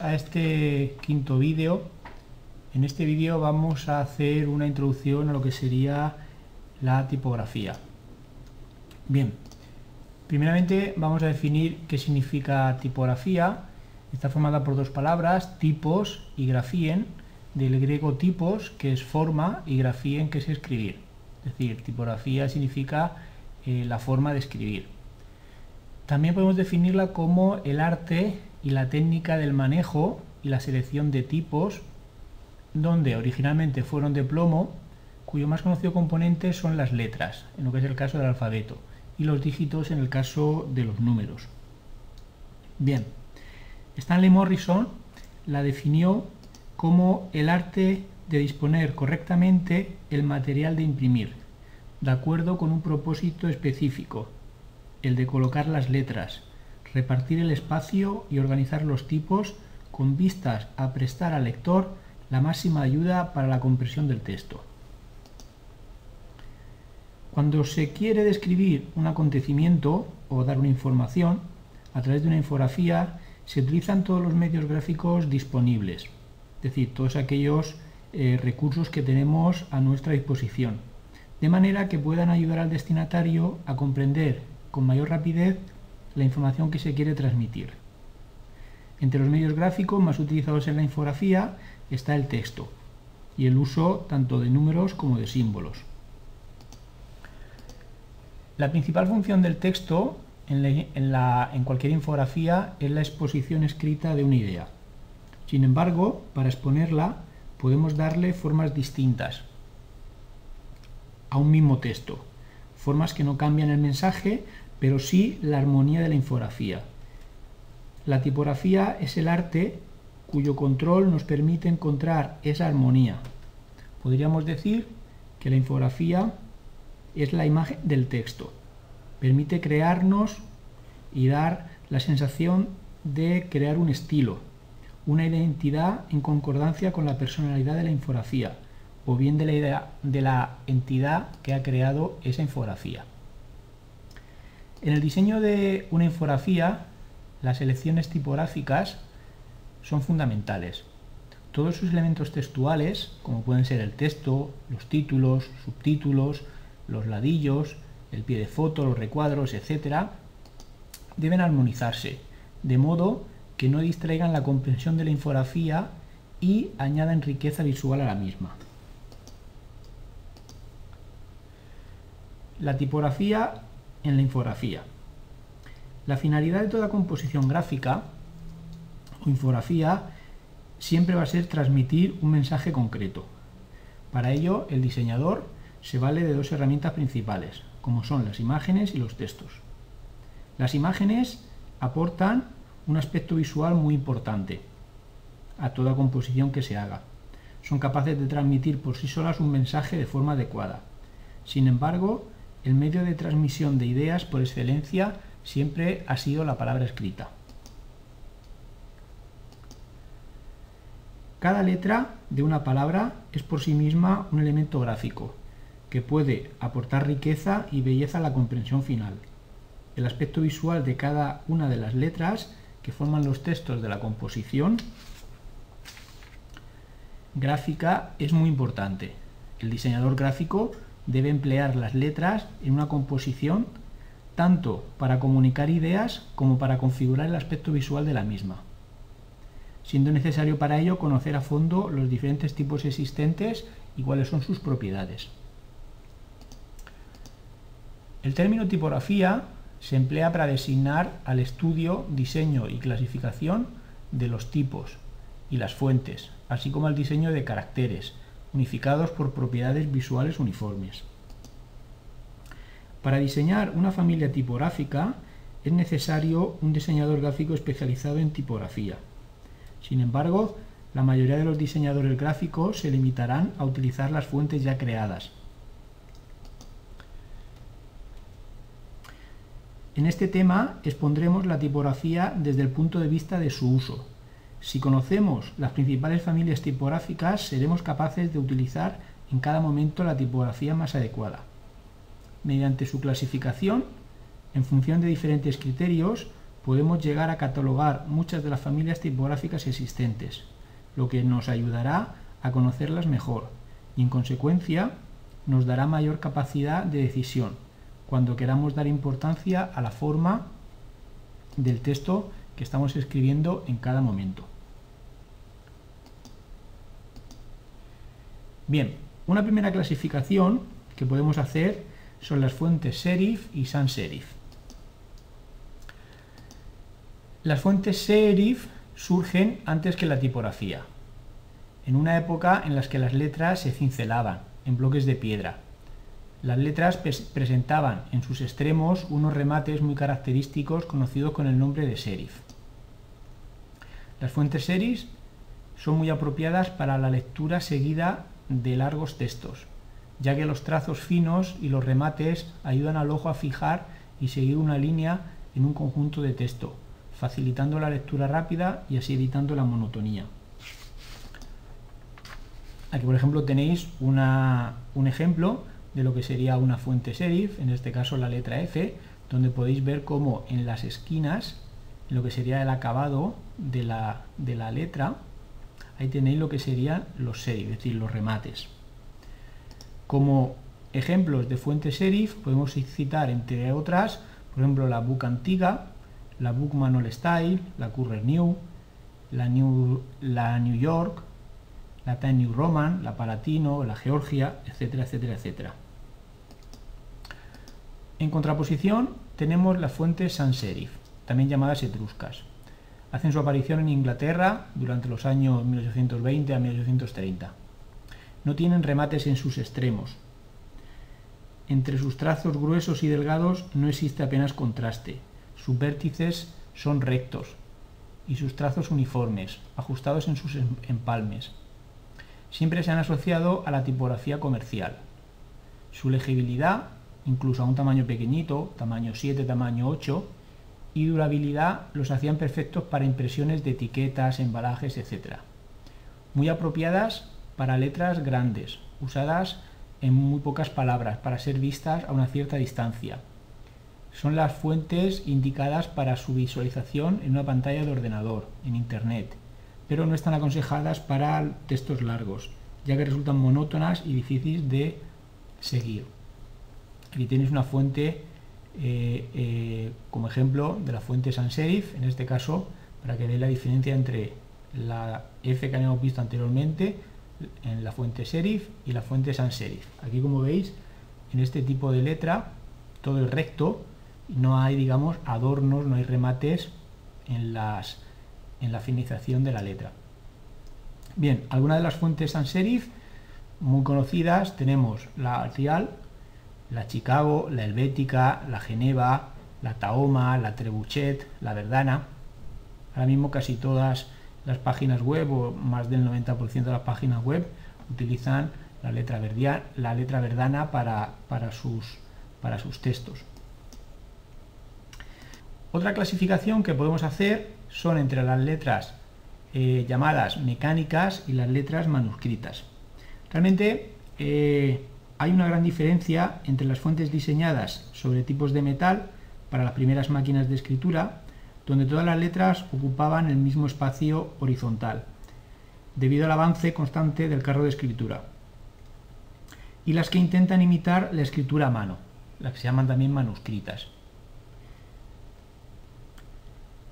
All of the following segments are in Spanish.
A este quinto vídeo. En este vídeo vamos a hacer una introducción a lo que sería la tipografía. Bien, primeramente vamos a definir qué significa tipografía. Está formada por dos palabras, tipos y grafien, del griego tipos, que es forma, y grafien, que es escribir. Es decir, tipografía significa eh, la forma de escribir. También podemos definirla como el arte y la técnica del manejo y la selección de tipos, donde originalmente fueron de plomo, cuyo más conocido componente son las letras, en lo que es el caso del alfabeto, y los dígitos en el caso de los números. Bien, Stanley Morrison la definió como el arte de disponer correctamente el material de imprimir, de acuerdo con un propósito específico, el de colocar las letras, repartir el espacio y organizar los tipos con vistas a prestar al lector la máxima ayuda para la comprensión del texto. Cuando se quiere describir un acontecimiento o dar una información, a través de una infografía se utilizan todos los medios gráficos disponibles, es decir, todos aquellos eh, recursos que tenemos a nuestra disposición, de manera que puedan ayudar al destinatario a comprender con mayor rapidez la información que se quiere transmitir. Entre los medios gráficos más utilizados en la infografía está el texto y el uso tanto de números como de símbolos. La principal función del texto en, cualquier infografía es la exposición escrita de una idea. Sin embargo, para exponerla podemos darle formas distintas a un mismo texto, formas que no cambian el mensaje, pero sí la armonía de la infografía. La tipografía es el arte cuyo control nos permite encontrar esa armonía. Podríamos decir que la infografía es la imagen del texto. Permite crearnos y dar la sensación de crear un estilo, una identidad en concordancia con la personalidad de la infografía o bien de la, idea, de la entidad que ha creado esa infografía. En el diseño de una infografía, las elecciones tipográficas son fundamentales. Todos sus elementos textuales, como pueden ser el texto, los títulos, subtítulos, los ladillos, el pie de foto, los recuadros, etc., deben armonizarse, de modo que no distraigan la comprensión de la infografía y añadan riqueza visual a la misma. La tipografía en la infografía. La finalidad de toda composición gráfica o infografía siempre va a ser transmitir un mensaje concreto. Para ello, el diseñador se vale de dos herramientas principales, como son las imágenes y los textos. Las imágenes aportan un aspecto visual muy importante a toda composición que se haga. Son capaces de transmitir por sí solas un mensaje de forma adecuada. Sin embargo, el medio de transmisión de ideas por excelencia siempre ha sido la palabra escrita. Cada letra de una palabra es por sí misma un elemento gráfico, que puede aportar riqueza y belleza a la comprensión final. El aspecto visual de cada una de las letras que forman los textos de la composición gráfica es muy importante. El diseñador gráfico debe emplear las letras en una composición tanto para comunicar ideas como para configurar el aspecto visual de la misma, siendo necesario para ello conocer a fondo los diferentes tipos existentes y cuáles son sus propiedades. El término tipografía se emplea para designar al estudio, diseño y clasificación de los tipos y las fuentes, así como al diseño de caracteres, unificados por propiedades visuales uniformes. Para diseñar una familia tipográfica es necesario un diseñador gráfico especializado en tipografía. Sin embargo, la mayoría de los diseñadores gráficos se limitarán a utilizar las fuentes ya creadas. En este tema expondremos la tipografía desde el punto de vista de su uso, si conocemos las principales familias tipográficas, seremos capaces de utilizar en cada momento la tipografía más adecuada. Mediante su clasificación, en función de diferentes criterios, podemos llegar a catalogar muchas de las familias tipográficas existentes, lo que nos ayudará a conocerlas mejor y en consecuencia nos dará mayor capacidad de decisión cuando queramos dar importancia a la forma del texto que estamos escribiendo en cada momento. Bien, una primera clasificación que podemos hacer son las fuentes serif y sans serif. Las fuentes serif surgen antes que la tipografía, en una época en la que las letras se cincelaban en bloques de piedra. Las letras presentaban en sus extremos unos remates muy característicos conocidos con el nombre de serif. Las fuentes serif son muy apropiadas para la lectura seguida de largos textos, ya que los trazos finos y los remates ayudan al ojo a fijar y seguir una línea en un conjunto de texto, facilitando la lectura rápida y así evitando la monotonía. Aquí, por ejemplo, tenéis un ejemplo de lo que sería una fuente serif, en este caso la letra F, donde podéis ver cómo en las esquinas, lo que sería el acabado de la, de la letra, ahí tenéis lo que serían los serif, es decir, los remates. Como ejemplos de fuentes serif podemos citar, entre otras, por ejemplo, la Book Antigua, la Book Manual Style, la Currer New, la New, la New York, la Time New Roman, la Palatino, la Georgia, etcétera, etcétera, etcétera. En contraposición tenemos las fuentes sans serif, también llamadas etruscas. Hacen su aparición en Inglaterra durante los años 1820 a 1830. No tienen remates en sus extremos. Entre sus trazos gruesos y delgados no existe apenas contraste. Sus vértices son rectos y sus trazos uniformes, ajustados en sus em-, empalmes. Siempre se han asociado a la tipografía comercial. Su legibilidad, incluso a un tamaño pequeñito, tamaño 7, tamaño 8, y durabilidad los hacían perfectos para impresiones de etiquetas, embalajes, etc. Muy apropiadas para letras grandes, usadas en muy pocas palabras, para ser vistas a una cierta distancia. Son las fuentes indicadas para su visualización en una pantalla de ordenador, en Internet, pero no están aconsejadas para textos largos, ya que resultan monótonas y difíciles de seguir. Aquí tenéis una fuente eh, eh, como ejemplo de la fuente sans serif, en este caso, para que veáis la diferencia entre la F que habíamos visto anteriormente en la fuente serif y la fuente sans serif. Aquí como veis, en este tipo de letra, todo es recto, no hay, digamos, adornos, no hay remates en, la finización de la letra. Bien, algunas de las fuentes sans serif muy conocidas tenemos la Arial, la Chicago, la Helvética, la Geneva, la Tahoma, la Trebuchet, la Verdana. Ahora mismo casi todas las páginas web, o más del 90% de las páginas web, utilizan la letra, la letra verdana para, para, sus, para sus textos. Otra clasificación que podemos hacer son entre las letras eh, llamadas mecánicas y las letras manuscritas. Realmente eh, hay una gran diferencia entre las fuentes diseñadas sobre tipos de metal para las primeras máquinas de escritura, donde todas las letras ocupaban el mismo espacio horizontal, debido al avance constante del carro de escritura, y las que intentan imitar la escritura a mano, las que se llaman también manuscritas.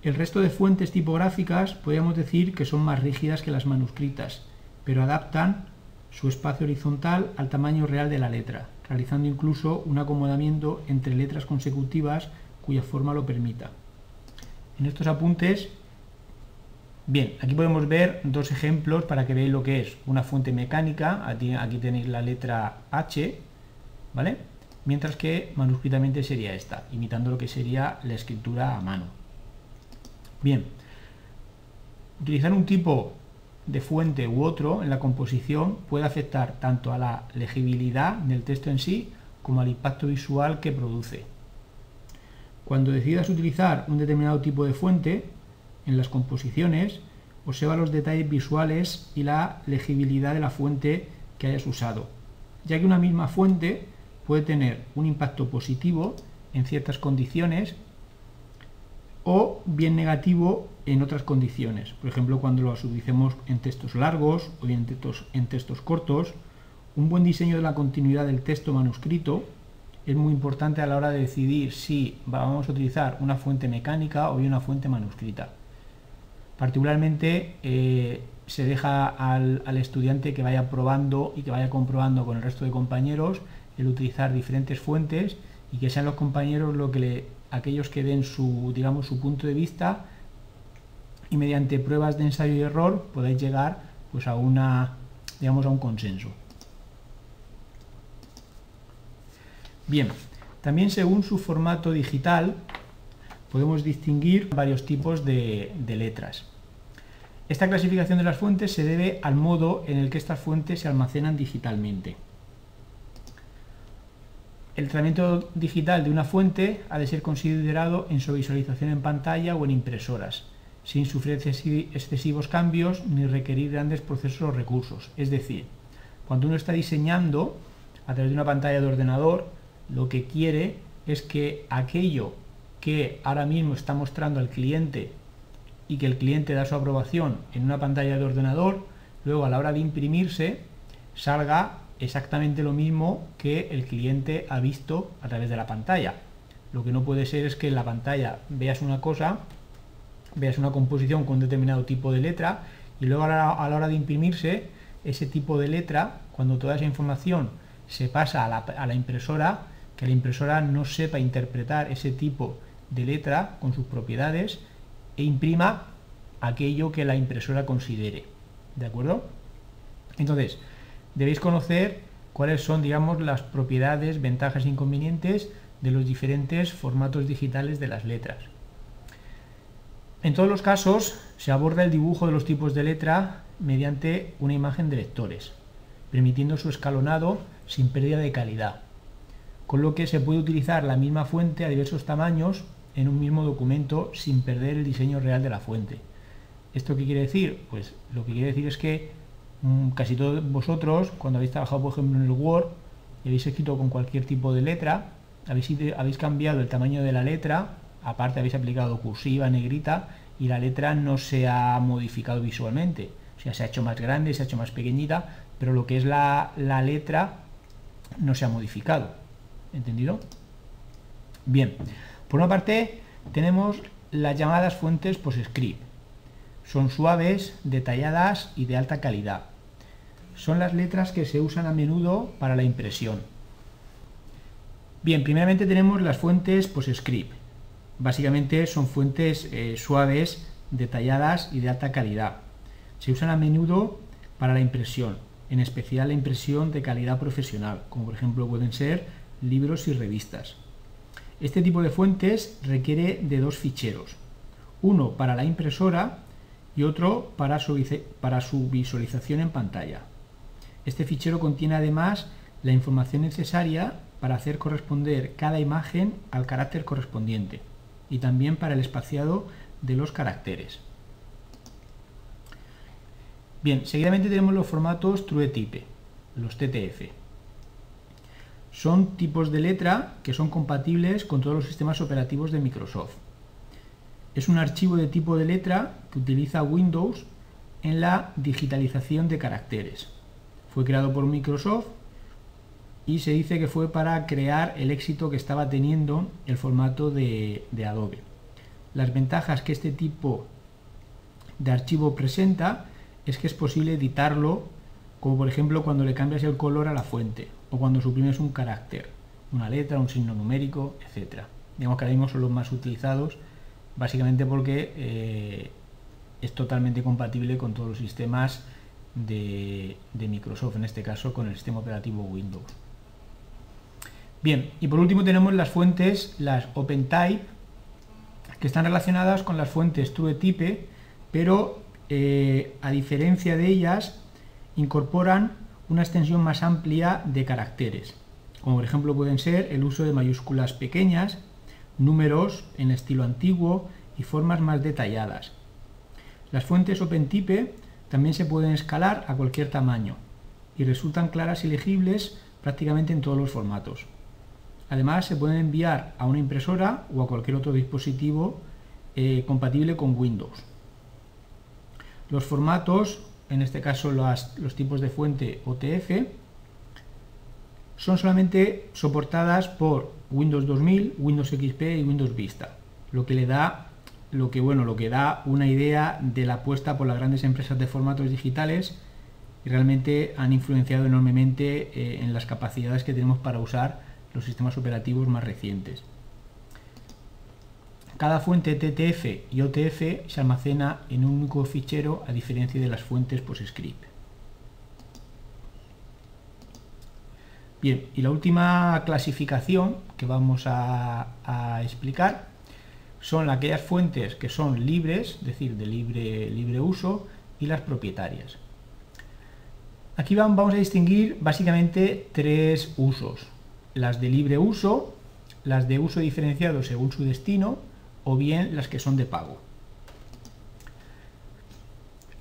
El resto de fuentes tipográficas podríamos decir que son más rígidas que las manuscritas, pero adaptan su espacio horizontal al tamaño real de la letra, realizando incluso un acomodamiento entre letras consecutivas cuya forma lo permita. En estos apuntes, bien, aquí podemos ver dos ejemplos para que veáis lo que es una fuente mecánica, aquí tenéis la letra H, ¿vale? Mientras que manuscritamente sería esta, imitando lo que sería la escritura a mano. Bien, utilizar un tipo de fuente u otro en la composición puede afectar tanto a la legibilidad del texto en sí como al impacto visual que produce. Cuando decidas utilizar un determinado tipo de fuente en las composiciones, observa los detalles visuales y la legibilidad de la fuente que hayas usado, ya que una misma fuente puede tener un impacto positivo en ciertas condiciones o bien negativo en otras condiciones. Por ejemplo, cuando lo utilicemos en textos largos o en textos, en textos cortos. Un buen diseño de la continuidad del texto manuscrito es muy importante a la hora de decidir si vamos a utilizar una fuente mecánica o bien una fuente manuscrita. Particularmente eh, se deja al, estudiante que vaya probando y que vaya comprobando con el resto de compañeros el utilizar diferentes fuentes y que sean los compañeros lo que le, aquellos que den su, digamos, su punto de vista y mediante pruebas de ensayo y error podáis llegar pues, a, una, digamos, a un consenso. Bien, también según su formato digital podemos distinguir varios tipos de, letras. Esta clasificación de las fuentes se debe al modo en el que estas fuentes se almacenan digitalmente. El tratamiento digital de una fuente ha de ser considerado en su visualización en pantalla o en impresoras, sin sufrir excesivos cambios ni requerir grandes procesos o recursos. Es decir, cuando uno está diseñando a través de una pantalla de ordenador, lo que quiere es que aquello que ahora mismo está mostrando al cliente y que el cliente da su aprobación en una pantalla de ordenador, luego a la hora de imprimirse salga exactamente lo mismo que el cliente ha visto a través de la pantalla. Lo que no puede ser es que en la pantalla veas una cosa, veas una composición con un determinado tipo de letra y luego a la, hora de imprimirse ese tipo de letra, cuando toda esa información se pasa a la impresora, que la impresora no sepa interpretar ese tipo de letra con sus propiedades e imprima aquello que la impresora considere. ¿De acuerdo? Entonces, debéis conocer cuáles son, digamos, las propiedades, ventajas e inconvenientes de los diferentes formatos digitales de las letras. En todos los casos, se aborda el dibujo de los tipos de letra mediante una imagen de lectores, permitiendo su escalonado sin pérdida de calidad con lo que se puede utilizar la misma fuente a diversos tamaños en un mismo documento sin perder el diseño real de la fuente. ¿Esto qué quiere decir? Pues lo que quiere decir es que casi todos vosotros, cuando habéis trabajado por ejemplo en el Word y habéis escrito con cualquier tipo de letra, habéis, habéis cambiado el tamaño de la letra, aparte habéis aplicado cursiva, negrita, y la letra no se ha modificado visualmente. O sea, se ha hecho más grande, se ha hecho más pequeñita, pero lo que es la, la letra no se ha modificado. ¿Entendido? Bien, por una parte tenemos las llamadas fuentes PostScript. Son suaves, detalladas y de alta calidad. Son las letras que se usan a menudo para la impresión. Bien, primeramente tenemos las fuentes PostScript. Básicamente son fuentes eh, suaves, detalladas y de alta calidad. Se usan a menudo para la impresión, en especial la impresión de calidad profesional, como por ejemplo pueden ser libros y revistas. Este tipo de fuentes requiere de dos ficheros, uno para la impresora y otro para su, para su visualización en pantalla. Este fichero contiene además la información necesaria para hacer corresponder cada imagen al carácter correspondiente y también para el espaciado de los caracteres. Bien, seguidamente tenemos los formatos TrueType, los TTF son tipos de letra que son compatibles con todos los sistemas operativos de Microsoft. Es un archivo de tipo de letra que utiliza Windows en la digitalización de caracteres. Fue creado por Microsoft y se dice que fue para crear el éxito que estaba teniendo el formato de, Adobe. Las ventajas que este tipo de archivo presenta es que es posible editarlo, como por ejemplo cuando le cambias el color a la fuente o cuando suprimes un carácter, una letra, un signo numérico, etc. Digamos que ahora mismo son los más utilizados, básicamente porque eh, es totalmente compatible con todos los sistemas de, Microsoft, en este caso con el sistema operativo Windows. Bien, y por último tenemos las fuentes, las OpenType, que están relacionadas con las fuentes TrueType, pero eh, a diferencia de ellas, incorporan una extensión más amplia de caracteres, como por ejemplo pueden ser el uso de mayúsculas pequeñas, números en estilo antiguo y formas más detalladas. Las fuentes OpenType también se pueden escalar a cualquier tamaño y resultan claras y legibles prácticamente en todos los formatos. Además se pueden enviar a una impresora o a cualquier otro dispositivo eh, compatible con Windows. Los formatos, en este caso los tipos de fuente OTF, son solamente soportadas por Windows 2000, Windows XP y Windows Vista, lo que le da lo que bueno, lo que da una idea de la apuesta por las grandes empresas de formatos digitales y realmente han influenciado enormemente eh, en las capacidades que tenemos para usar los sistemas operativos más recientes. Cada fuente TTF y OTF se almacena en un único fichero a diferencia de las fuentes PostScript. Bien, y la última clasificación que vamos a, explicar son aquellas fuentes que son libres, es decir, de libre, libre uso, y las propietarias. Aquí vamos a distinguir básicamente tres usos. Las de libre uso, las de uso diferenciado según su destino, o bien las que son de pago.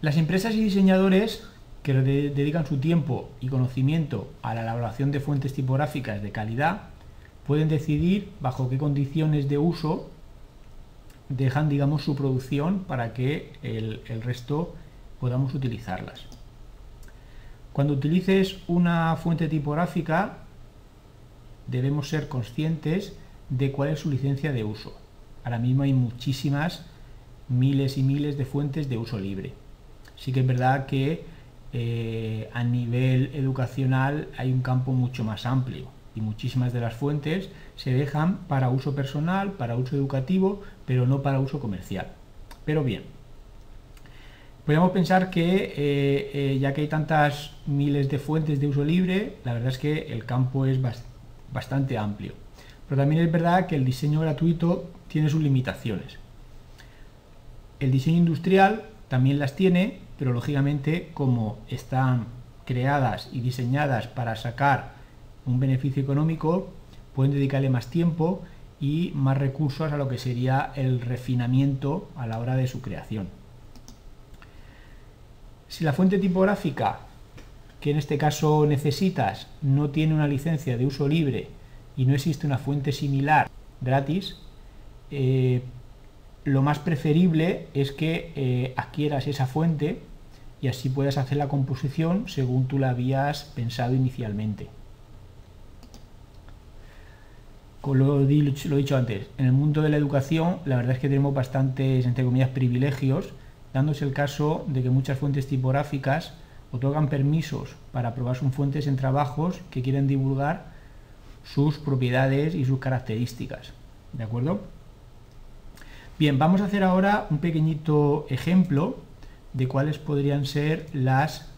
Las empresas y diseñadores que dedican su tiempo y conocimiento a la elaboración de fuentes tipográficas de calidad pueden decidir bajo qué condiciones de uso dejan digamos su producción para que el, el resto podamos utilizarlas. Cuando utilices una fuente tipográfica debemos ser conscientes de cuál es su licencia de uso. Ahora mismo hay muchísimas, miles y miles de fuentes de uso libre. Sí que es verdad que eh, a nivel educacional hay un campo mucho más amplio y muchísimas de las fuentes se dejan para uso personal, para uso educativo, pero no para uso comercial. Pero bien, podemos pensar que eh, eh, ya que hay tantas miles de fuentes de uso libre, la verdad es que el campo es bastante amplio. Pero también es verdad que el diseño gratuito tiene sus limitaciones. El diseño industrial también las tiene, pero lógicamente como están creadas y diseñadas para sacar un beneficio económico, pueden dedicarle más tiempo y más recursos a lo que sería el refinamiento a la hora de su creación. Si la fuente tipográfica, que en este caso necesitas, no tiene una licencia de uso libre y no existe una fuente similar gratis, eh, lo más preferible es que eh, adquieras esa fuente y así puedas hacer la composición según tú la habías pensado inicialmente. Como lo, he dicho antes, en el mundo de la educación la verdad es que tenemos bastantes, entre comillas, privilegios, dándose el caso de que muchas fuentes tipográficas otorgan permisos para probar sus fuentes en trabajos que quieren divulgar sus propiedades y sus características. ¿De acuerdo? Bien, vamos a hacer ahora un pequeñito ejemplo de cuáles podrían ser las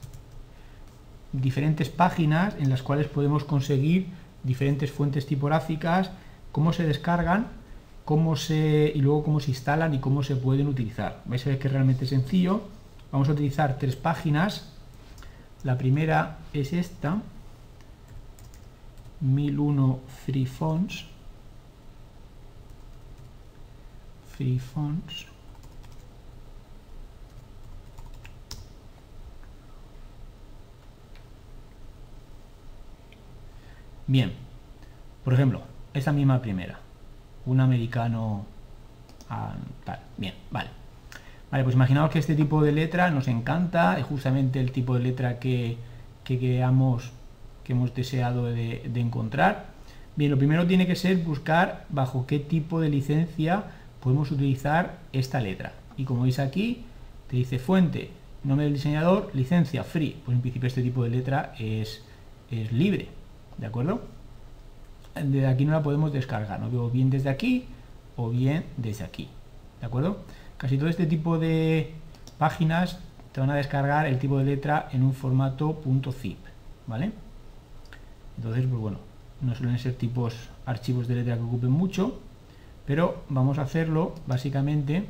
diferentes páginas en las cuales podemos conseguir diferentes fuentes tipográficas, cómo se descargan, cómo se y luego cómo se instalan y cómo se pueden utilizar. Vais a ver que es realmente sencillo. Vamos a utilizar tres páginas. La primera es esta, 1001 Free Fonts. free fonts Bien, por ejemplo, esta misma primera, un americano ah, tal, bien, vale. Vale, pues imaginaos que este tipo de letra nos encanta, es justamente el tipo de letra que, que, que hemos deseado de, de encontrar. Bien, lo primero tiene que ser buscar bajo qué tipo de licencia podemos utilizar esta letra. Y como veis aquí, te dice fuente, nombre del diseñador, licencia, free. Pues en principio este tipo de letra es, es libre, ¿de acuerdo? Desde aquí no la podemos descargar, ¿no? veo bien desde aquí o bien desde aquí, ¿de acuerdo? Casi todo este tipo de páginas te van a descargar el tipo de letra en un formato .zip, ¿vale? Entonces, pues bueno, no suelen ser tipos archivos de letra que ocupen mucho, pero vamos a hacerlo básicamente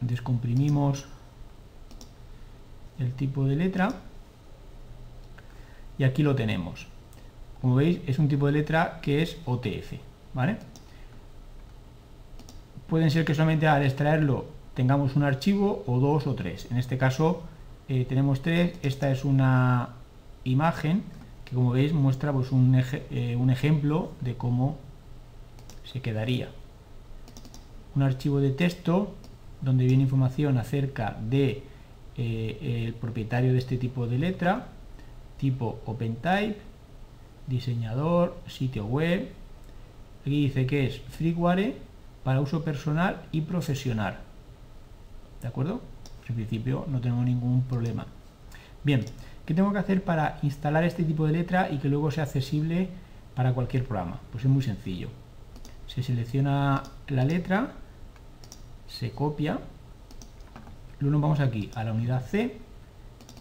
descomprimimos el tipo de letra y aquí lo tenemos como veis es un tipo de letra que es OTF ¿vale? pueden ser que solamente al extraerlo tengamos un archivo o dos o tres en este caso eh, tenemos tres esta es una imagen que como veis muestra pues, un, eh, un ejemplo de cómo se quedaría. un archivo de texto donde viene información acerca de eh, el propietario de este tipo de letra, tipo OpenType, diseñador, sitio web. Aquí dice que es freeware para uso personal y profesional. ¿De acuerdo? En principio no tengo ningún problema. Bien, ¿qué tengo que hacer para instalar este tipo de letra y que luego sea accesible para cualquier programa? Pues es muy sencillo. Se selecciona la letra, se copia, luego nos vamos aquí a la unidad C,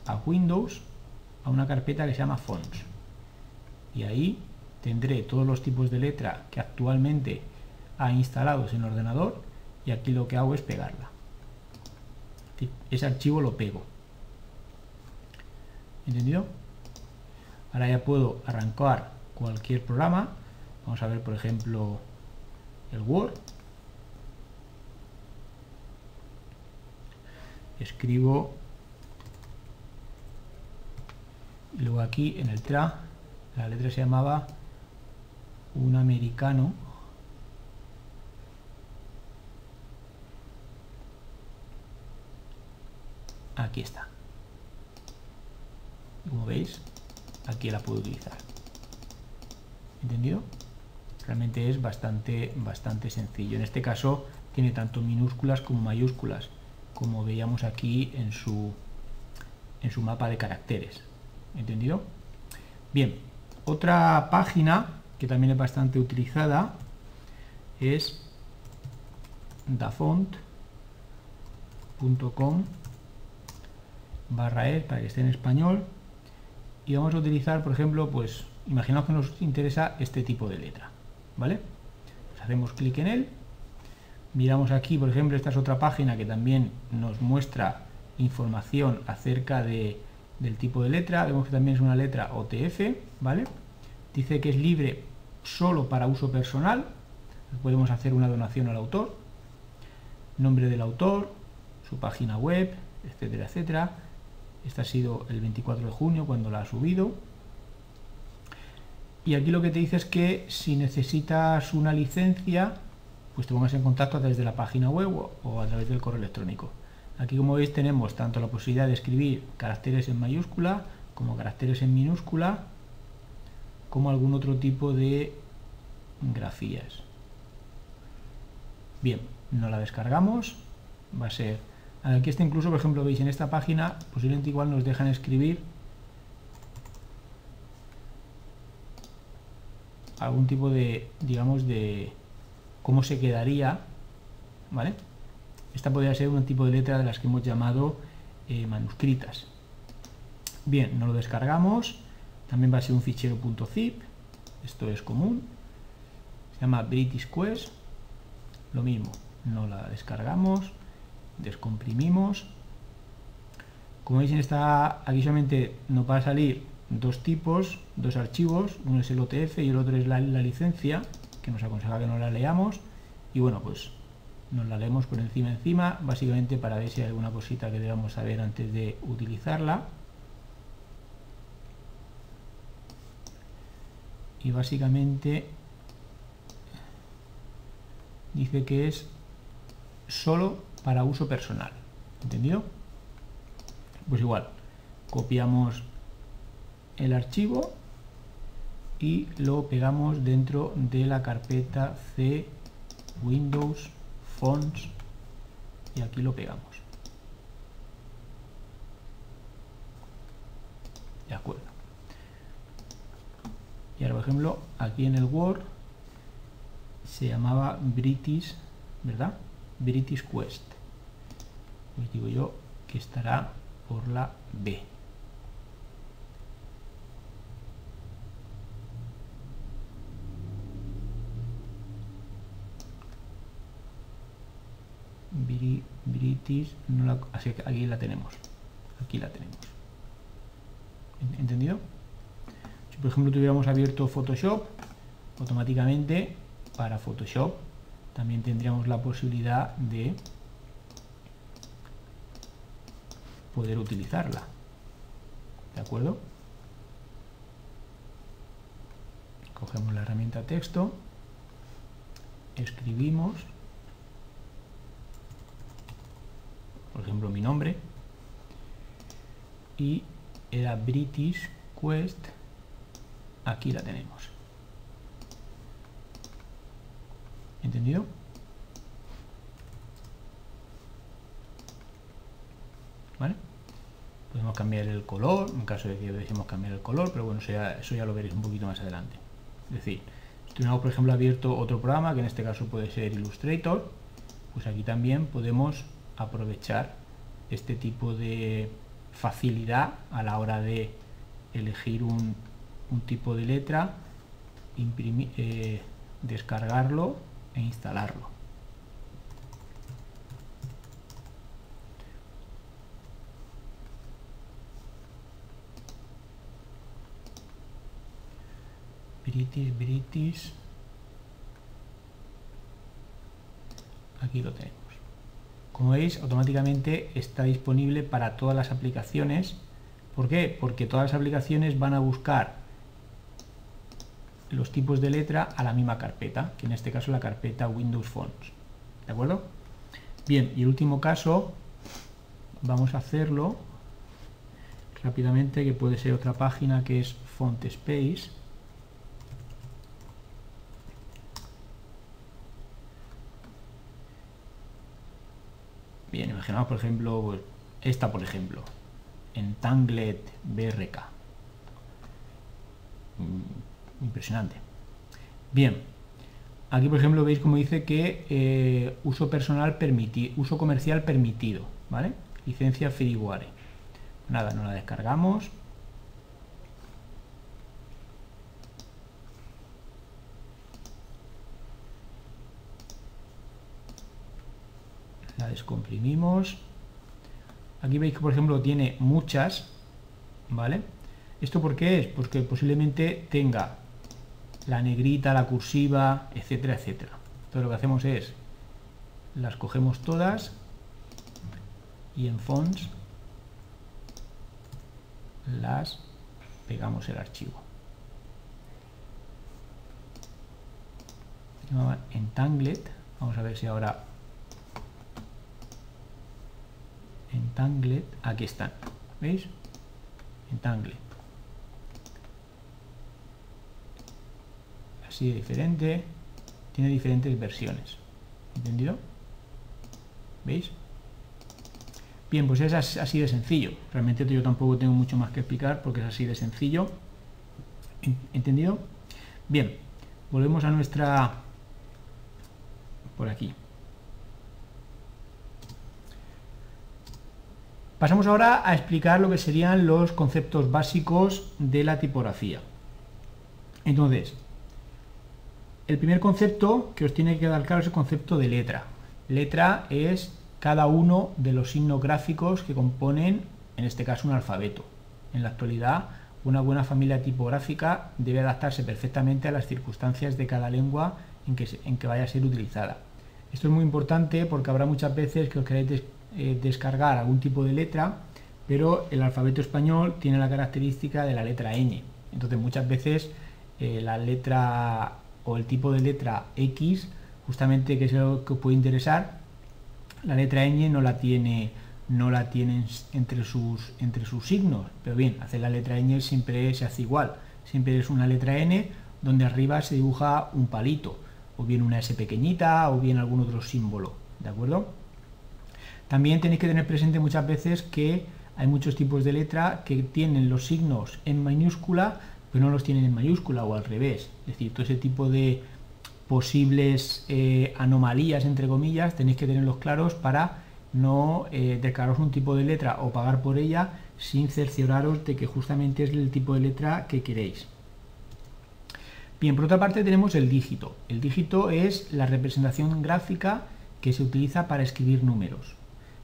a Windows, a una carpeta que se llama Fonts. Y ahí tendré todos los tipos de letra que actualmente ha instalados en el ordenador y aquí lo que hago es pegarla. Ese archivo lo pego. ¿Entendido? Ahora ya puedo arrancar cualquier programa. Vamos a ver, por ejemplo, el Word. Escribo luego aquí en el tra la letra se llamaba un americano. Aquí está. Como veis aquí la puedo utilizar. ¿entendido? realmente es bastante bastante sencillo. En este caso tiene tanto minúsculas como mayúsculas como veíamos aquí en su en su mapa de caracteres ¿entendido? bien, otra página que también es bastante utilizada es dafont.com barra e para que esté en español y vamos a utilizar por ejemplo pues imaginaos que nos interesa este tipo de letra vale pues hacemos clic en él miramos aquí por ejemplo esta es otra página que también nos muestra información acerca de, del tipo de letra vemos que también es una letra OTF vale dice que es libre solo para uso personal podemos hacer una donación al autor nombre del autor su página web etcétera etcétera este ha sido el 24 de junio cuando la ha subido. Y aquí lo que te dice es que si necesitas una licencia, pues te pongas en contacto a través de la página web o a través del correo electrónico. Aquí como veis tenemos tanto la posibilidad de escribir caracteres en mayúscula como caracteres en minúscula, como algún otro tipo de grafías. Bien, no la descargamos, va a ser Aquí está incluso, por ejemplo, veis en esta página, posiblemente igual nos dejan escribir algún tipo de, digamos, de cómo se quedaría, ¿vale? Esta podría ser un tipo de letra de las que hemos llamado eh, manuscritas. Bien, nos lo descargamos, también va a ser un fichero .zip, esto es común, se llama British Quest, lo mismo, no la descargamos, descomprimimos. Como veis en esta, aquí solamente nos va a salir dos tipos, dos archivos, uno es el OTF y el otro es la, licencia, que nos aconseja que no la leamos, y bueno, pues nos la leemos por encima encima, básicamente para ver si hay alguna cosita que debamos saber antes de utilizarla. Y básicamente dice que es solo para uso personal. ¿Entendido? Pues igual, copiamos el archivo y lo pegamos dentro de la carpeta C Windows Y aquí lo pegamos. De acuerdo. Y ahora, por ejemplo, aquí en el Word se llamaba British, ¿verdad? British Quest. Pues digo yo que estará por la B. Así que aquí la tenemos. Aquí la tenemos. ¿Entendido? Si por ejemplo tuviéramos abierto Photoshop, automáticamente para Photoshop también tendríamos la posibilidad de poder utilizarla. ¿De acuerdo? Cogemos la herramienta texto, escribimos por ejemplo mi nombre, y era British Quest, aquí la tenemos. ¿Entendido? ¿Vale? Podemos cambiar el color, en caso de que decimos cambiar el color, pero bueno, eso ya, eso ya lo veréis un poquito más adelante. Es decir, si tenemos por ejemplo abierto otro programa, que en este caso puede ser Illustrator, pues aquí también podemos aprovechar este tipo de facilidad a la hora de elegir un, tipo de letra, imprimir, eh, descargarlo e instalarlo. British, British. Aquí lo tenemos. Como veis, automáticamente está disponible para todas las aplicaciones. ¿Por qué? Porque todas las aplicaciones van a buscar los tipos de letra a la misma carpeta, que en este caso la carpeta Windows Fonts. ¿De acuerdo? Bien, y el último caso, vamos a hacerlo rápidamente, que puede ser otra página que es Font Space. Por ejemplo pues, esta, por ejemplo, Entangled BRK. Mm, impresionante. Bien, aquí por ejemplo veis como dice que eh, uso personal permitido, uso comercial permitido, ¿vale? Licencia Freeware. Nada, no la descargamos. Descomprimimos. Aquí veis que por ejemplo tiene muchas, ¿vale? ¿Esto por qué es? Porque posiblemente tenga la negrita, la cursiva, etcétera, etcétera. Entonces lo que hacemos es, las cogemos todas y en fonts las pegamos el archivo. En Tanglet, vamos a ver si ahora Entanglet, aquí están, ¿veis? Entanglet. Así de diferente, tiene diferentes versiones, ¿entendido? ¿Veis? Bien, pues es así de sencillo. Realmente yo tampoco tengo mucho más que explicar porque es así de sencillo. ¿Entendido? Bien, volvemos a nuestra... por aquí. Pasamos ahora a explicar lo que serían los conceptos básicos de la tipografía. Entonces, el primer concepto que os tiene que quedar claro es el concepto de letra. Letra es cada uno de los signos gráficos que componen, en este caso, un alfabeto. En la actualidad, una buena familia tipográfica debe adaptarse perfectamente a las circunstancias de cada lengua en que, en que vaya a ser utilizada. Esto es muy importante porque habrá muchas veces que os queréis eh, descargar algún tipo de letra, pero el alfabeto español tiene la característica de la letra N. Entonces muchas veces eh, la letra o el tipo de letra X, justamente que es lo que os puede interesar, la letra N no la tiene no la tienen entre sus entre sus signos, pero bien, hacer la letra N siempre se hace igual, siempre es una letra N donde arriba se dibuja un palito, o bien una S pequeñita, o bien algún otro símbolo, ¿de acuerdo? También tenéis que tener presente muchas veces que hay muchos tipos de letra que tienen los signos en mayúscula, pero no los tienen en mayúscula o al revés. Es decir, todo ese tipo de posibles eh, anomalías, entre comillas, tenéis que tenerlos claros para no eh, descargaros un tipo de letra o pagar por ella sin cercioraros de que justamente es el tipo de letra que queréis. Bien, por otra parte tenemos el dígito. El dígito es la representación gráfica que se utiliza para escribir números.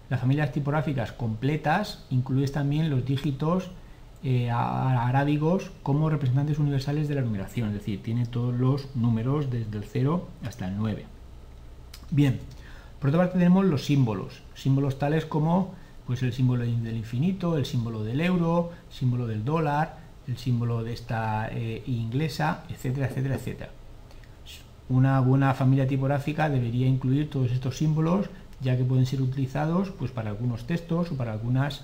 Las familias tipográficas completas incluyen también los dígitos eh, arábigos como representantes universales de la numeración, es decir, tiene todos los números desde el 0 hasta el 9. Bien, por otra parte tenemos los símbolos, símbolos tales como pues, el símbolo del infinito, el símbolo del euro, símbolo del dólar, el símbolo de esta eh, inglesa, etcétera, etcétera, etcétera. Una buena familia tipográfica debería incluir todos estos símbolos ya que pueden ser utilizados pues, para algunos textos o para algunas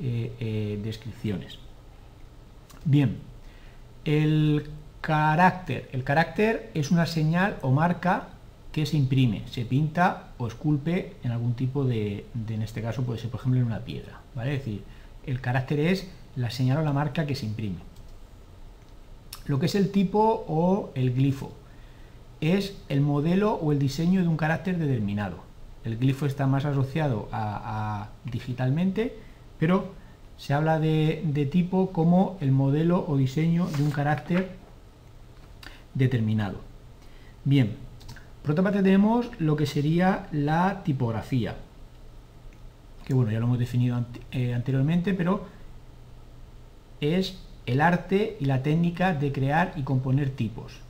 eh, eh, descripciones. Bien, el carácter. El carácter es una señal o marca que se imprime, se pinta o esculpe en algún tipo de, en este caso puede ser por ejemplo en una piedra, ¿vale? Es decir, el carácter es la señal o la marca que se imprime. Lo que es el tipo o el glifo es el modelo o el diseño de un carácter determinado. El glifo está más asociado a, digitalmente, pero se habla de, tipo como el modelo o diseño de un carácter determinado. Bien, por otra parte tenemos lo que sería la tipografía, que bueno, ya lo hemos definido eh, anteriormente, pero es el arte y la técnica de crear y componer tipos.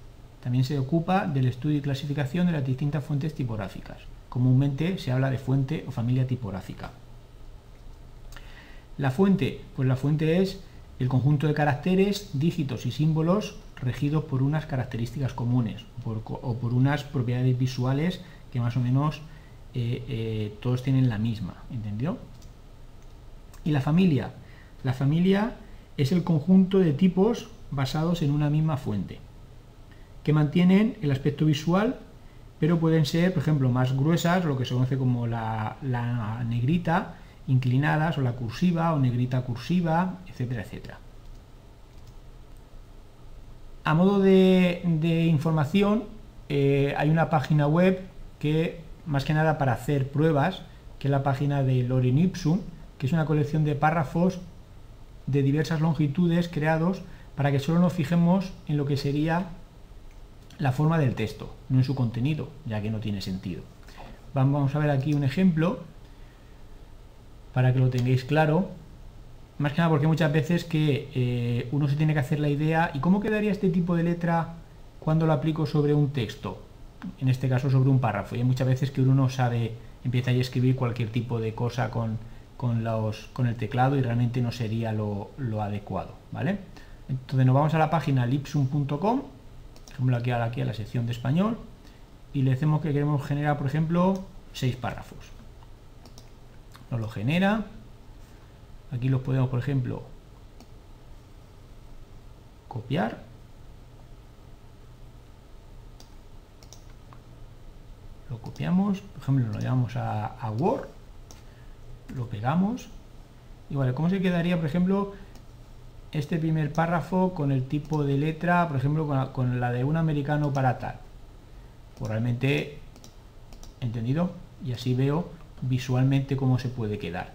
También se ocupa del estudio y clasificación de las distintas fuentes tipográficas. Comúnmente se habla de fuente o familia tipográfica. La fuente, pues la fuente es el conjunto de caracteres, dígitos y símbolos regidos por unas características comunes o por unas propiedades visuales que más o menos eh, eh, todos tienen la misma, ¿entendió? Y la familia. La familia es el conjunto de tipos basados en una misma fuente, que mantienen el aspecto visual, pero pueden ser, por ejemplo, más gruesas, lo que se conoce como la, negrita, inclinadas, o la cursiva, o negrita cursiva, etcétera, etcétera. A modo de, información, eh, hay una página web que, más que nada para hacer pruebas, que es la página de Loren Ipsum, que es una colección de párrafos de diversas longitudes creados para que solo nos fijemos en lo que sería la forma del texto, no en su contenido, ya que no tiene sentido. Vamos a ver aquí un ejemplo para que lo tengáis claro. Más que nada porque muchas veces que eh, uno se tiene que hacer la idea y cómo quedaría este tipo de letra cuando lo aplico sobre un texto, en este caso sobre un párrafo. Y hay muchas veces que uno no sabe, empieza a escribir cualquier tipo de cosa con, con, los, con el teclado y realmente no sería lo, adecuado, ¿vale? Entonces nos vamos a la página lipsum.com, ejemplo aquí a, la sección de español, y le decimos que queremos generar, por ejemplo, seis párrafos. Nos lo genera. Aquí los podemos, por ejemplo, copiar. Lo copiamos, por ejemplo, lo llevamos a, a Word lo pegamos. Y vale, ¿cómo se quedaría, por ejemplo, este primer párrafo con el tipo de letra, por ejemplo, con la, de un americano para tal? Pues realmente, ¿entendido? Y así veo visualmente cómo se puede quedar.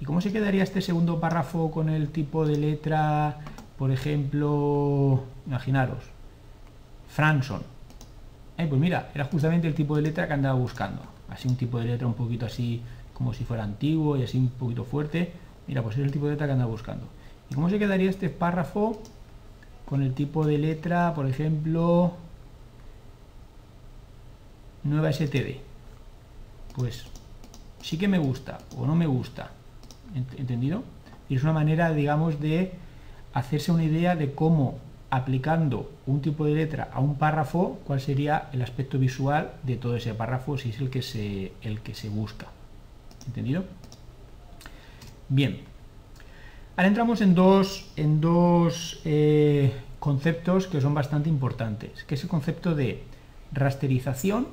¿Y cómo se quedaría este segundo párrafo con el tipo de letra, por ejemplo, imaginaros, Franson? Eh, pues mira, era justamente el tipo de letra que andaba buscando. Así un tipo de letra un poquito así como si fuera antiguo y así un poquito fuerte. Mira, pues es el tipo de letra que anda buscando. ¿Y cómo se quedaría este párrafo con el tipo de letra, por ejemplo, nueva STD? Pues sí que me gusta o no me gusta. ¿Entendido? Y es una manera, digamos, de hacerse una idea de cómo aplicando un tipo de letra a un párrafo, cuál sería el aspecto visual de todo ese párrafo si es el que se, el que se busca. ¿Entendido? Bien. Ahora entramos en dos, en dos eh, conceptos que son bastante importantes, que es el concepto de rasterización.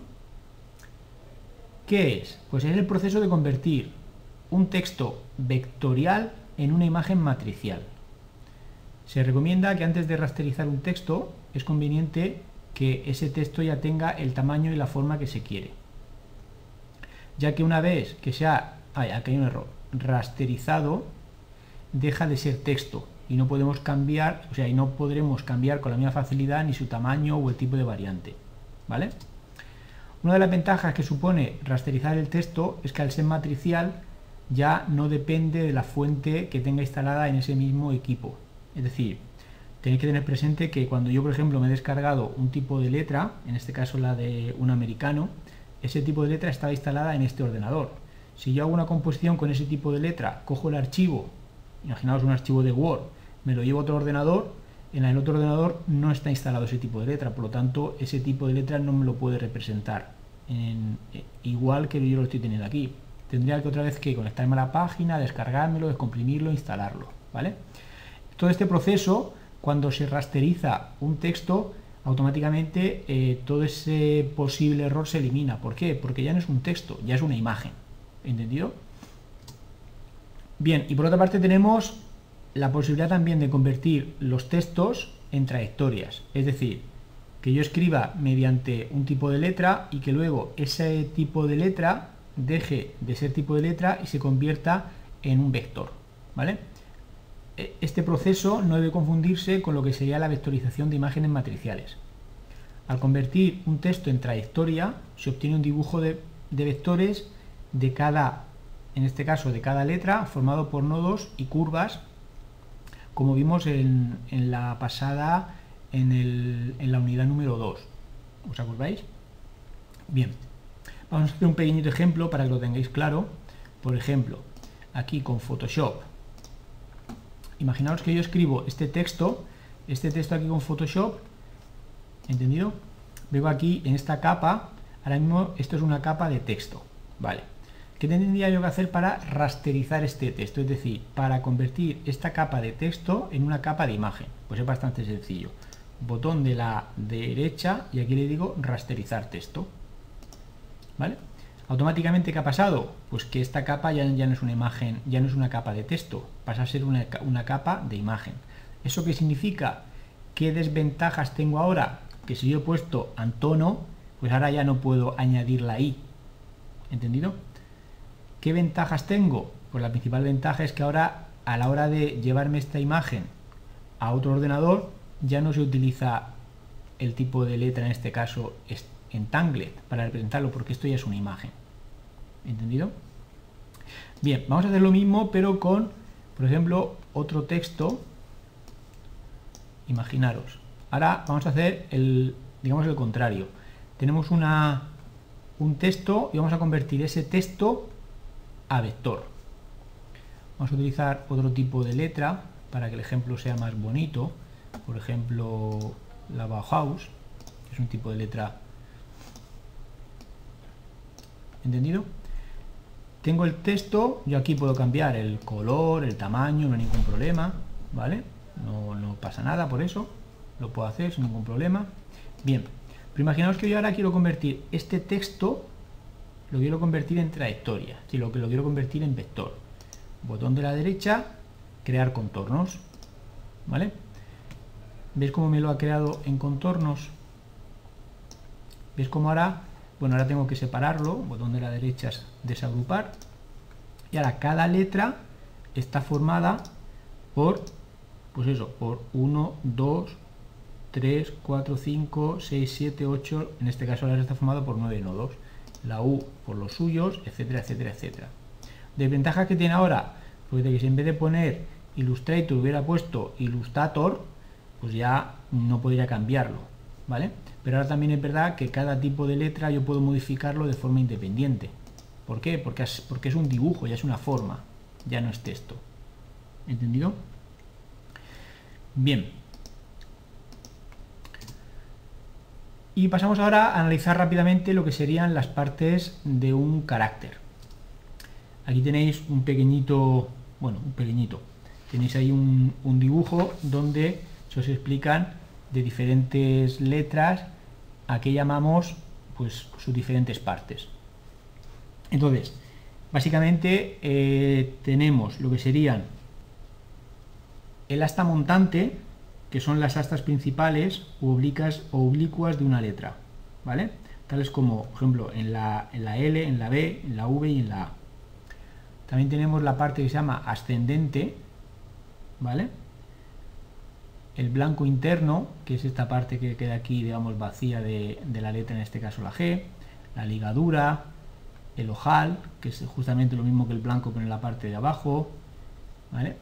¿Qué es? Pues es el proceso de convertir un texto vectorial en una imagen matricial. Se recomienda que antes de rasterizar un texto es conveniente que ese texto ya tenga el tamaño y la forma que se quiere ya que una vez que se ha, aquí hay un error, rasterizado, deja de ser texto y no podemos cambiar, o sea, y no podremos cambiar con la misma facilidad ni su tamaño o el tipo de variante, ¿vale? Una de las ventajas que supone rasterizar el texto es que al ser matricial ya no depende de la fuente que tenga instalada en ese mismo equipo. Es decir, tenéis que tener presente que cuando yo, por ejemplo, me he descargado un tipo de letra, en este caso la de un americano, ese tipo de letra está instalada en este ordenador. Si yo hago una composición con ese tipo de letra, cojo el archivo, imaginaos un archivo de Word, me lo llevo a otro ordenador, en el otro ordenador no está instalado ese tipo de letra, por lo tanto ese tipo de letra no me lo puede representar eh, igual que yo lo estoy teniendo aquí. Tendría que otra vez que conectarme a la página, descargármelo, descomprimirlo, instalarlo, ¿vale? Todo este proceso, cuando se rasteriza un texto, automáticamente eh, todo ese posible error se elimina. ¿Por qué? Porque ya no es un texto, ya es una imagen. ¿Entendido? Bien, y por otra parte tenemos la posibilidad también de convertir los textos en trayectorias. Es decir, que yo escriba mediante un tipo de letra y que luego ese tipo de letra deje de ser tipo de letra y se convierta en un vector. ¿Vale? E, este proceso no debe confundirse con lo que sería la vectorización de imágenes matriciales. Al convertir un texto en trayectoria, se obtiene un dibujo de, vectores de cada, en este caso de cada letra, formado por nodos y curvas, como vimos en, la pasada, en, en la unidad número 2. ¿Os acordáis? Bien, vamos a hacer un pequeñito ejemplo para que lo tengáis claro. Por ejemplo, aquí con Photoshop imaginaos que yo escribo este texto, este texto aquí con Photoshop, ¿entendido? Veo aquí en esta capa, ahora mismo esto es una capa de texto, ¿vale? ¿Qué tendría yo que hacer para rasterizar este texto? Es decir, para convertir esta capa de texto en una capa de imagen. Pues es bastante sencillo. Botón de la derecha y aquí le digo rasterizar texto. ¿Vale? Automáticamente, ¿qué ha pasado? Pues que esta capa ya, no es una imagen, ya no es una capa de texto, pasa a ser una, capa de imagen. ¿Eso qué significa? ¿Qué desventajas tengo ahora? Que si yo he puesto Antono, pues ahora ya no puedo añadir la I. ¿Entendido? ¿Qué ventajas tengo? Pues la principal ventaja es que ahora a la hora de llevarme esta imagen a otro ordenador ya no se utiliza el tipo de letra, en este caso en Tanglet, para representarlo, porque esto ya es una imagen. ¿Entendido? Bien, vamos a hacer lo mismo, pero con, por ejemplo, otro texto. Imaginaros. Ahora vamos a hacer el, digamos, el contrario. Tenemos una, un texto y vamos a convertir ese texto a vector. Vamos a utilizar otro tipo de letra para que el ejemplo sea más bonito. Por ejemplo, la Bauhaus, que es un tipo de letra. ¿Entendido? Tengo el texto, yo aquí puedo cambiar el color, el tamaño, no hay ningún problema, ¿vale? No, pasa nada por eso, lo puedo hacer sin ningún problema. Bien, pero imaginaos que yo ahora quiero convertir este texto, lo quiero convertir en trayectoria, si lo que lo quiero convertir en vector. Botón de la derecha, crear contornos, ¿vale? ¿Veis cómo me lo ha creado en contornos? ¿Veis cómo ahora bueno, ahora tengo que separarlo, botón de la derecha es desagrupar. Y ahora cada letra está formada por, pues eso, por 1, 2, 3, 4, 5, 6, 7, 8, en este caso ahora está formado por 9 nodos. La U por los suyos, etcétera, etcétera, etcétera. Desventaja que tiene ahora, pues de que si en vez de poner Illustrator hubiera puesto Illustrator, pues ya no podría cambiarlo, ¿vale? Pero ahora también es verdad que cada tipo de letra yo puedo modificarlo de forma independiente. ¿Por qué? Porque es un dibujo, ya es una forma, ya no es texto. ¿Entendido? Bien. Y pasamos ahora a analizar rápidamente lo que serían las partes de un carácter. Aquí tenéis un pequeñito, bueno, un pequeñito. Tenéis ahí un, un dibujo donde se os explican de diferentes letras a que llamamos pues sus diferentes partes. Entonces, básicamente eh, tenemos lo que serían el asta montante, que son las astas principales o oblicuas, o oblicuas de una letra, ¿vale? Tales como, por ejemplo, en la, en la L, en la B, en la V y en la A. También tenemos la parte que se llama ascendente, ¿vale? el blanco interno, que es esta parte que queda aquí, digamos, vacía de, la letra, en este caso la G, la ligadura, el ojal, que es justamente lo mismo que el blanco pero en la parte de abajo,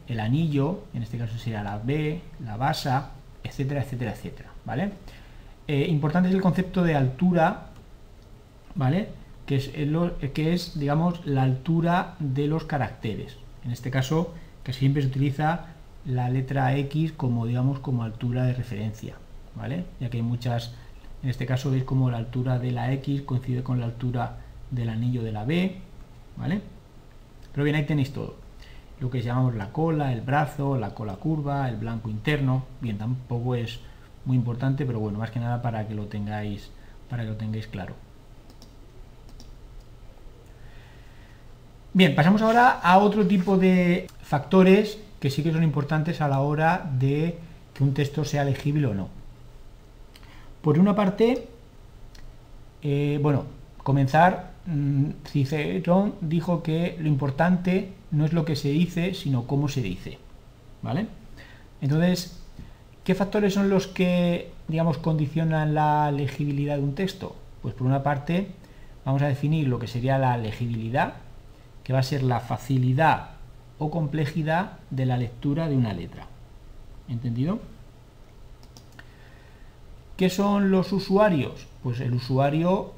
el anillo, en este caso sería la B, la basa, etcétera, etcétera, etcétera. ¿vale? Eh, importante es el concepto de altura, ¿vale? que, es, que es, digamos, la altura de los caracteres. En este caso, que siempre se utiliza la letra X como digamos como altura de referencia, ¿vale? Ya que hay muchas En este caso veis como la altura de la X coincide con la altura del anillo de la B, ¿vale? Pero bien, ahí tenéis todo. Lo que llamamos la cola, el brazo, la cola curva, el blanco interno. Bien, tampoco es muy importante, pero bueno, más que nada para que lo tengáis, para que lo tengáis claro. Bien, pasamos ahora a otro tipo de factores que sí que son importantes a la hora de que un texto sea legible o no. Por una parte, eh, bueno, comenzar, Cicerón dijo que lo importante no es lo que se dice, sino cómo se dice. ¿Vale? Entonces, ¿qué factores son los que, digamos, condicionan la legibilidad de un texto? Pues por una parte, vamos a definir lo que sería la legibilidad, que va a ser la facilidad o complejidad de la lectura de una letra. ¿Entendido? ¿Qué son los usuarios? Pues el usuario,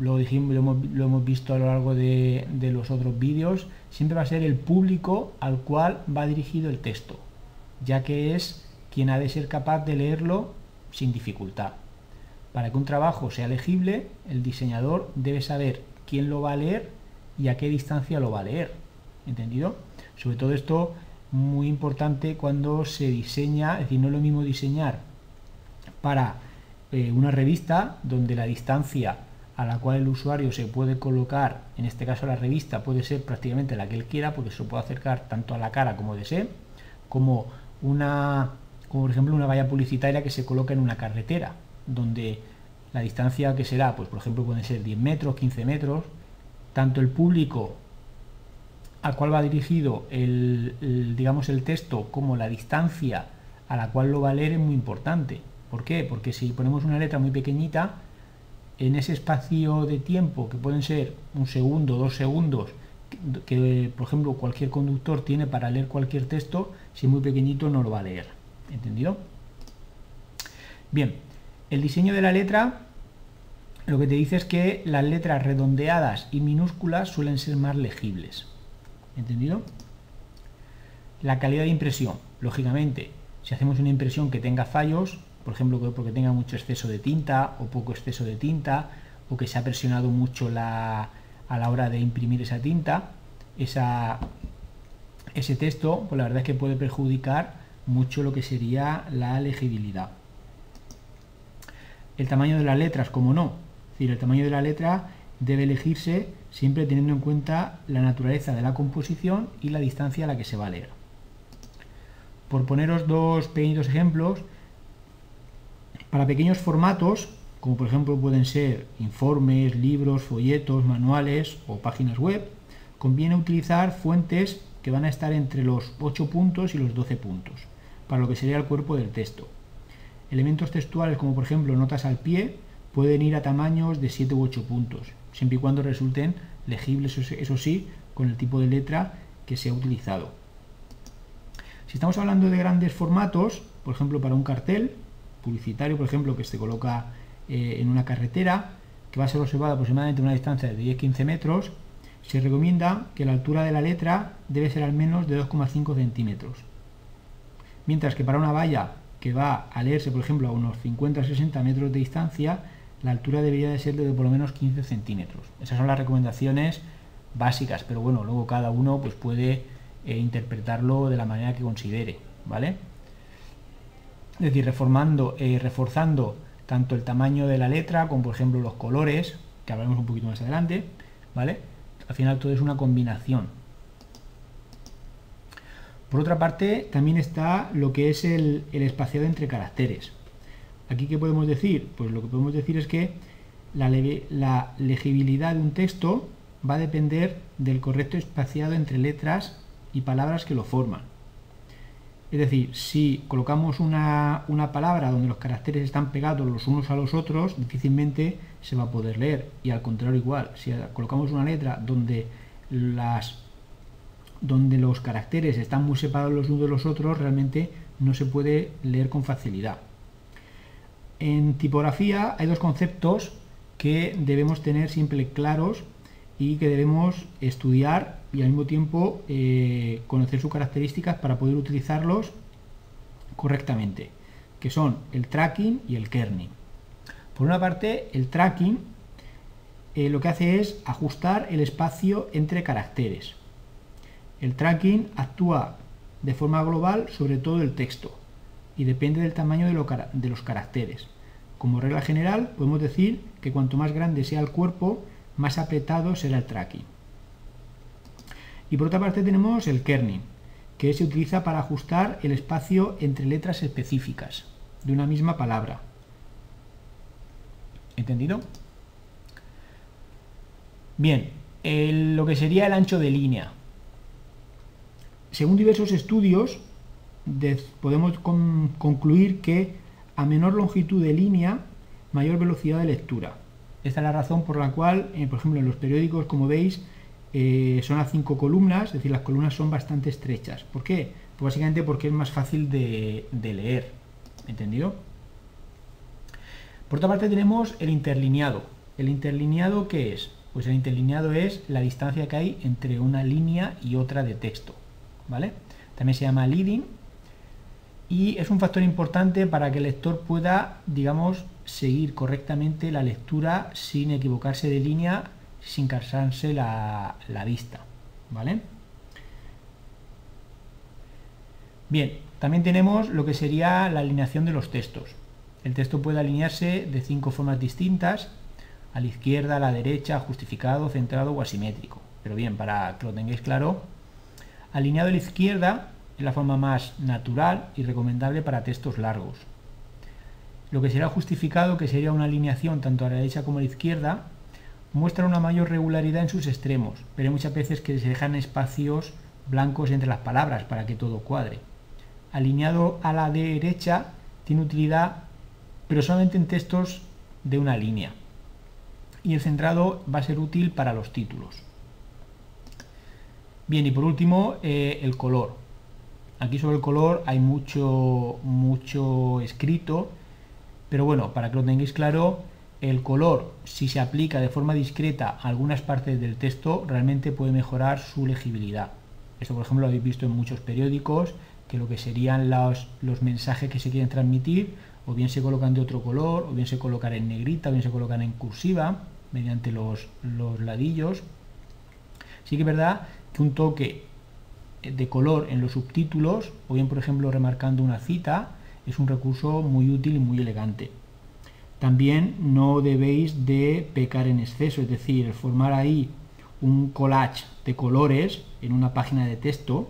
lo, dijimos, lo, hemos, visto a lo largo de, de los otros vídeos, siempre va a ser el público al cual va dirigido el texto, ya que es quien ha de ser capaz de leerlo sin dificultad. Para que un trabajo sea legible, el diseñador debe saber quién lo va a leer y a qué distancia lo va a leer. ¿Entendido? Sobre todo esto muy importante cuando se diseña, es decir, no es lo mismo diseñar para eh, una revista donde la distancia a la cual el usuario se puede colocar, en este caso la revista puede ser prácticamente la que él quiera, porque se puede acercar tanto a la cara como desee, como una, como por ejemplo una valla publicitaria que se coloca en una carretera, donde la distancia que será, pues por ejemplo pueden ser 10 metros, 15 metros, tanto el público al cual va dirigido el, digamos el texto como la distancia a la cual lo va a leer es muy importante. ¿Por qué? Porque si ponemos una letra muy pequeñita, en ese espacio de tiempo, que pueden ser un segundo, dos segundos, que, por ejemplo cualquier conductor tiene para leer cualquier texto, si es muy pequeñito no lo va a leer. ¿Entendido? Bien, el diseño de la letra lo que te dice es que las letras redondeadas y minúsculas suelen ser más legibles. ¿Entendido? La calidad de impresión. Lógicamente, si hacemos una impresión que tenga fallos, por ejemplo, porque tenga mucho exceso de tinta o poco exceso de tinta, o que se ha presionado mucho a la hora de imprimir esa tinta, ese texto, pues la verdad es que puede perjudicar mucho lo que sería la legibilidad. El tamaño de las letras, como no, el tamaño de la letra debe elegirse siempre teniendo en cuenta la naturaleza de la composición y la distancia a la que se va a leer. Por poneros dos pequeños ejemplos, para pequeños formatos, como por ejemplo pueden ser informes, libros, folletos, manuales o páginas web, conviene utilizar fuentes que van a estar entre los 8 puntos y los 12 puntos, para lo que sería el cuerpo del texto. Elementos textuales como por ejemplo notas al pie pueden ir a tamaños de 7 u 8 puntos, siempre y cuando resulten legibles, eso sí, con el tipo de letra que se ha utilizado. Si estamos hablando de grandes formatos, por ejemplo para un cartel publicitario, por ejemplo, que se coloca eh, en una carretera, que va a ser observado aproximadamente a una distancia de 10-15 metros, se recomienda que la altura de la letra debe ser al menos de 2,5 centímetros. Mientras que para una valla que va a leerse, por ejemplo, a unos 50-60 metros de distancia, la altura debería de ser de por lo menos 15 centímetros. Esas son las recomendaciones básicas, pero bueno, luego cada uno pues puede eh, interpretarlo de la manera que considere, ¿vale? Es decir, reformando, eh, reforzando tanto el tamaño de la letra como por ejemplo los colores, que hablaremos un poquito más adelante, ¿vale? Al final todo es una combinación. Por otra parte, también está lo que es el, el espaciado entre caracteres. Aquí, ¿qué podemos decir? Pues lo que podemos decir es que la, legibilidad de un texto va a depender del correcto espaciado entre letras y palabras que lo forman. Es decir, si colocamos una, palabra donde los caracteres están pegados los unos a los otros, difícilmente se va a poder leer. Y al contrario igual, si colocamos una letra donde, las, donde los caracteres están muy separados los unos de los otros, realmente no se puede leer con facilidad. En tipografía hay dos conceptos que debemos tener siempre claros y que debemos estudiar y al mismo tiempo eh, conocer sus características para poder utilizarlos correctamente, que son el tracking y el kerning. Por una parte, el tracking eh, lo que hace es ajustar el espacio entre caracteres. El tracking actúa de forma global sobre todo el texto y depende del tamaño de, de los caracteres. Como regla general, podemos decir que cuanto más grande sea el cuerpo, más apretado será el tracking. Y por otra parte tenemos el kerning, que se utiliza para ajustar el espacio entre letras específicas de una misma palabra. ¿Entendido? Bien, lo que sería el ancho de línea. Según diversos estudios, podemos concluir que a menor longitud de línea, mayor velocidad de lectura. Esta es la razón por la cual, eh, por ejemplo, en los periódicos, como veis, eh, son a cinco columnas, es decir, las columnas son bastante estrechas. ¿Por qué? Pues básicamente porque es más fácil de, de leer. ¿Entendido? Por otra parte tenemos el interlineado. ¿El interlineado qué es? Pues el interlineado es la distancia que hay entre una línea y otra de texto. ¿Vale? También se llama leading y es un factor importante para que el lector pueda, digamos, seguir correctamente la lectura sin equivocarse de línea, sin cansarse la, la vista. ¿Vale? Bien, también tenemos lo que sería la alineación de los textos. El texto puede alinearse de cinco formas distintas, a la izquierda, a la derecha, justificado, centrado o asimétrico. Pero bien, para que lo tengáis claro, alineado a la izquierda es la forma más natural y recomendable para textos largos. Lo que será justificado, que sería una alineación tanto a la derecha como a la izquierda, muestra una mayor regularidad en sus extremos, pero hay muchas veces que se dejan espacios blancos entre las palabras para que todo cuadre. Alineado a la derecha tiene utilidad pero solamente en textos de una línea. Y el centrado va a ser útil para los títulos. Bien, y por último, eh, el color. Aquí sobre el color hay mucho, mucho escrito, pero bueno, para que lo tengáis claro, el color, si se aplica de forma discreta a algunas partes del texto, realmente puede mejorar su legibilidad. Esto, por ejemplo, lo habéis visto en muchos periódicos, que lo que serían los, los mensajes que se quieren transmitir o bien se colocan de otro color, o bien se colocan en negrita, o bien se colocan en cursiva, mediante los, los ladillos. Sí que es verdad que un toque de color en los subtítulos, o bien por ejemplo remarcando una cita, es un recurso muy útil y muy elegante. También no debéis de pecar en exceso, es decir, formar ahí un collage de colores en una página de texto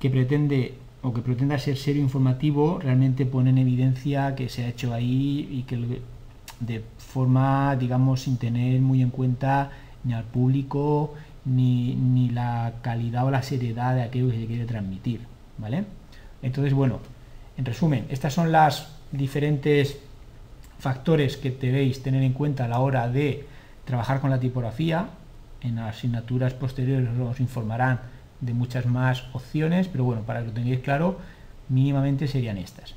que pretende o que pretenda ser serio informativo realmente pone en evidencia que se ha hecho ahí y que de forma, digamos, sin tener muy en cuenta ni al público ni, ni la calidad o la seriedad de aquello que se quiere transmitir, ¿vale? Entonces, bueno, en resumen, estas son las diferentes factores que debéis tener en cuenta a la hora de trabajar con la tipografía. En las asignaturas posteriores os informarán de muchas más opciones, pero bueno, para que lo tengáis claro, mínimamente serían estas.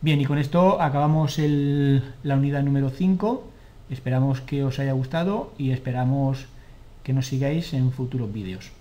Bien, y con esto acabamos la unidad número 5. Esperamos que os haya gustado y esperamos que nos sigáis en futuros vídeos.